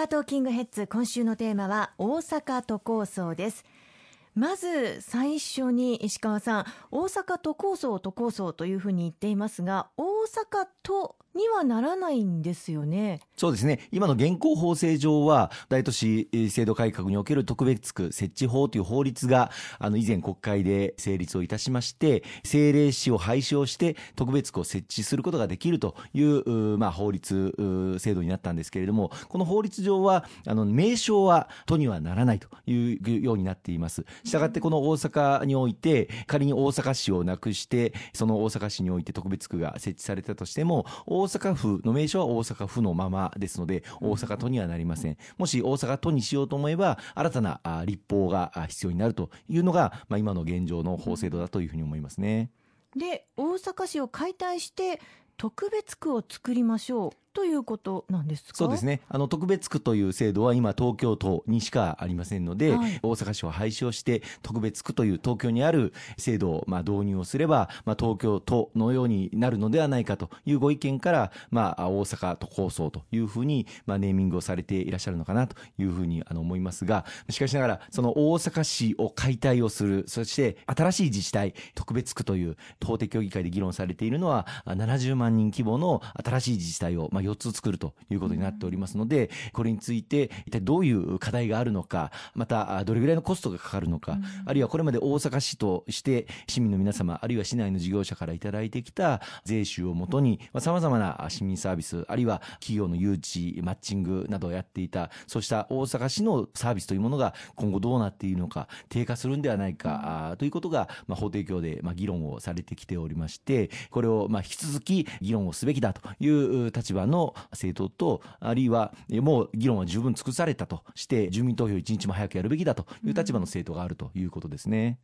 阪トキングヘッズ今週のテーマは大阪都構想です。まず最初に石川さん大阪都構想都構想というふうに言っていますが大阪都にはならないんですよね。そうですね。今の現行法制上は、大都市制度改革における特別区設置法という法律が、あの、以前国会で成立をいたしまして、政令市を廃止をして、特別区を設置することができるという、まあ、法律、制度になったんですけれども、この法律上は、あの、名称は都にはならないというようになっています。したがって、この大阪において、仮に大阪市をなくして、その大阪市において特別区が設置されたとしても、大阪府の名称は大阪府のままですので、大阪都にはなりません。もし大阪都にしようと思えば、新たな立法が必要になるというのが、まあ、今の現状の法制度だというふうに思いますね。で、大阪市を解体して、特別区を作りましょうということなんですか？そうですね。あの特別区という制度は今東京都にしかありませんので、はい、大阪市を廃止をして特別区という東京にある制度をまあ導入をすれば、まあ、東京都のようになるのではないかというご意見から、まあ、大阪都構想というふうに、まあ、ネーミングをされていらっしゃるのかなというふうにあの思いますがしかしながらその大阪市を解体をするそして新しい自治体特別区という法的協議会で議論されているのは70万人規模の新しい自治体を、まあ、4つ作るということになっておりますので、これについて一体どういう課題があるのか、またどれぐらいのコストがかかるのか、あるいはこれまで大阪市として市民の皆様、あるいは市内の事業者からいただいてきた税収をもとに、さまざ、まな市民サービス、あるいは企業の誘致、マッチングなどをやっていた、そうした大阪市のサービスというものが今後どうなっているのか、低下するんではないか、ということが、まあ、法提供で、まあ、議論をされてきておりまして、これを、まあ、引き続き議論をすべきだという立場のの政党と、あるいはもう議論は十分尽くされたとして、住民投票一日も早くやるべきだという立場の政党があるということですね。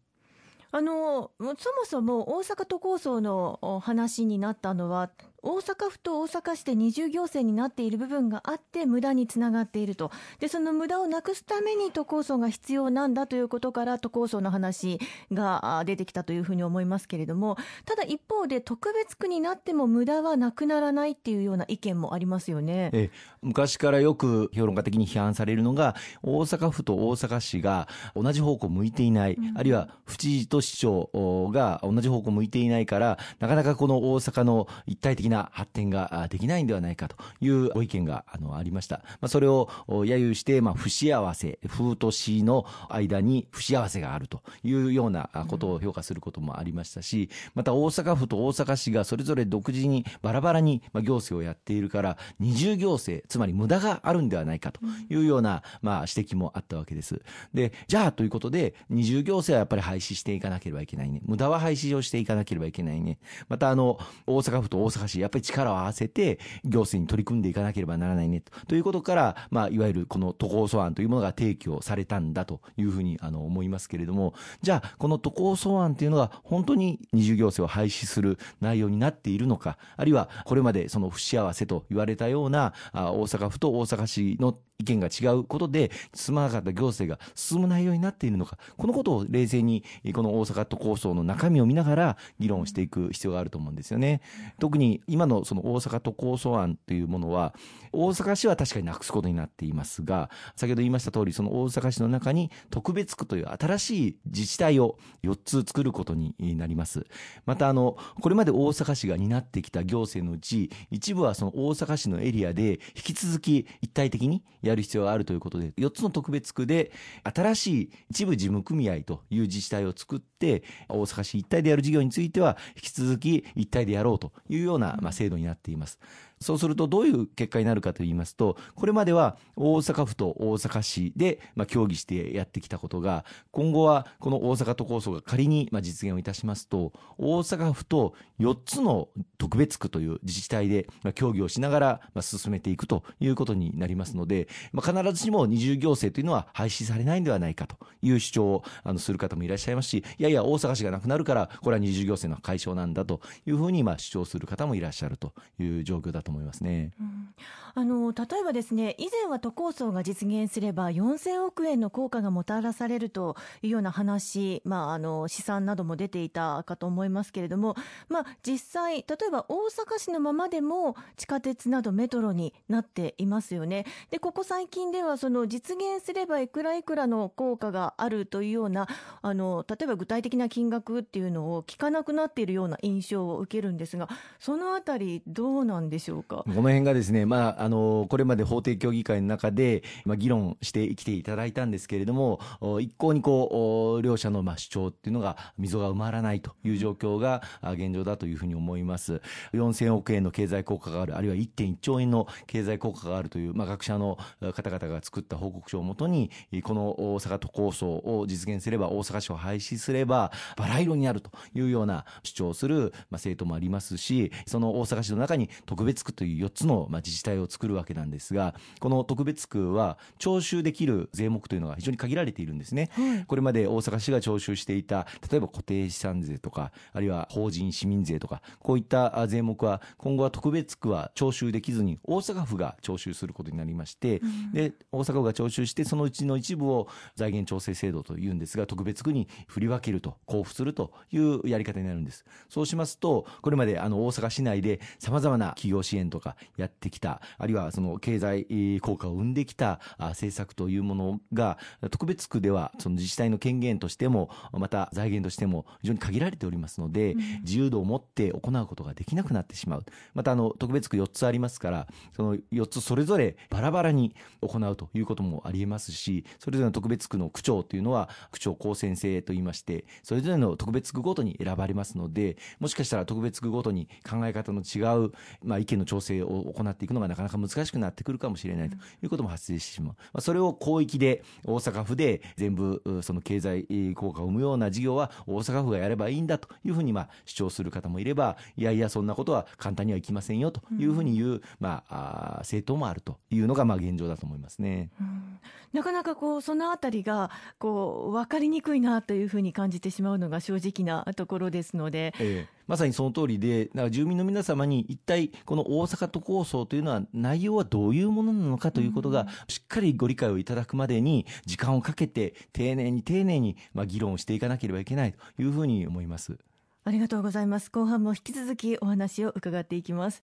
あのそもそも大阪都構想の話になったのは大阪府と大阪市で二重行政になっている部分があって無駄につながっていると。でその無駄をなくすために都構想が必要なんだということから都構想の話が出てきたというふうに思いますけれどもただ一方で特別区になっても無駄はなくならないっていうような意見もありますよね。え。昔からよく評論家的に批判されるのが大阪府と大阪市が同じ方向向いていない、うん、あるいは府知事と市長が同じ方向向いていないからなかなかこの大阪の一体的なな発展ができないんではないかというご意見があのありました。まあ、それを揶揄して、まあ、不幸せ、風と死の間に不幸せがあるというようなことを評価することもありましたし、また大阪府と大阪市がそれぞれ独自にバラバラに行政をやっているから、二重行政、つまり無駄があるんではないかというような、まあ、指摘もあったわけです。で、じゃあということで、二重行政はやっぱり廃止していかなければいけないね。無駄は廃止をしていかなければいけないね。また、あの、大阪府と大阪市、やっぱり力を合わせて行政に取り組んでいかなければならないねと。ということから、まあ、いわゆるこの都構想案というものが提供されたんだというふうにあの思いますけれども、じゃあ、この都構想案というのが本当に二重行政を廃止する内容になっているのか、あるいはこれまでその不幸せと言われたようなあ大阪府と大阪市の意見が違うことで進まなかった行政が進む内容になっているのか、このことを冷静にこの大阪都構想の中身を見ながら議論していく必要があると思うんですよね。特に今のその大阪都構想案というものは、大阪市は確かになくすことになっていますが、先ほど言いました通り、その大阪市の中に特別区という新しい自治体を4つ作ることになります。また、あの、これまで大阪市が担ってきた行政のうち、一部はその大阪市のエリアで引き続き一体的にやる必要があるということで、4つの特別区で新しい一部事務組合という自治体を作って、大阪市一体でやる事業については、引き続き一体でやろうというような、まあ、制度になっています。そうするとどういう結果になるかと言いますと、これまでは大阪府と大阪市で、まあ、協議してやってきたことが、今後はこの大阪都構想が仮に、まあ、実現をいたしますと、大阪府と4つの特別区という自治体で、まあ、協議をしながら、まあ、進めていくということになりますので、まあ、必ずしも二重行政というのは廃止されないんではないかという主張をあのする方もいらっしゃいますし、いやいや、大阪市がなくなるから、これは二重行政の解消なんだというふうに、まあ、主張する方もいらっしゃいますらっしゃるという状況だと思いますね。うんあの例えばですね以前は都構想が実現すれば4000億円の効果がもたらされるというような話、まあ、あの試算なども出ていたかと思いますけれども、まあ、実際、例えば大阪市のままでも地下鉄などメトロになっていますよね。でここ最近ではその実現すればいくらいくらの効果があるというようなあの例えば具体的な金額っていうのを聞かなくなっているような印象を受けるんですがそのあたりどうなんでしょうか？この辺がですね、まあ、あの、これまで法定協議会の中で、まあ、議論してきていただいたんですけれども、一向にこう、両者のまあ主張っていうのが、溝が埋まらないという状況が現状だというふうに思います。4000億円の経済効果がある、あるいは1.1兆円の経済効果があるという、まあ、学者の方々が作った報告書をもとに、この大阪都構想を実現すれば、大阪市を廃止すれば、バラ色になるというような主張をする、政党もありますし、その大阪市の中に特別区という4つの、まあ、自治体を作るわけなんですが、この特別区は徴収できる税目というのが非常に限られているんですね。これまで大阪市が徴収していた、例えば固定資産税とか、あるいは法人市民税とか、こういったあ税目は今後は特別区は徴収できずに大阪府が徴収することになりまして、で、大阪府が徴収してそのうちの一部を財源調整制度というんですが、特別区に振り分けると、交付するというやり方になるんです。そうしますと、これまであの大阪市内で様々な企業支援とかやってきた、あるいはその経済えー効果を生んできたあ政策というものが、特別区ではその自治体の権限としても、また財源としても非常に限られておりますので、自由度を持って行うことができなくなってしまう。またあの特別区4つありますから、その4つそれぞれバラバラに行うということもありえますし、それぞれの特別区の区長というのは区長公選制といいまして、それぞれの特別区ごとに選ばれますので、もしかしたら特別区ごとに考え方の違う、まあ、意見の調整を行っていくのがなかなか難しくなってくるかもしれないということも発生してしまう。まあ、それを広域で大阪府で全部うその経済えー効果を生むような事業は大阪府がやればいいんだというふうにまあ主張する方もいれば、いやいやそんなことは簡単にはいきませんよというふうに言う、まあ、あー政党もあるというのがまあ現状だと思いますね。うんなかなかこうそのあたりがこう分かりにくいなというふうに感じてしまうのが正直なところですので、ええまさにその通りで、だから住民の皆様に一体この大阪都構想というのは内容はどういうものなのかということがしっかりご理解をいただくまでに時間をかけて丁寧に丁寧にまあ議論をしていかなければいけないというふうに思います。ありがとうございます。後半も引き続きお話を伺っていきます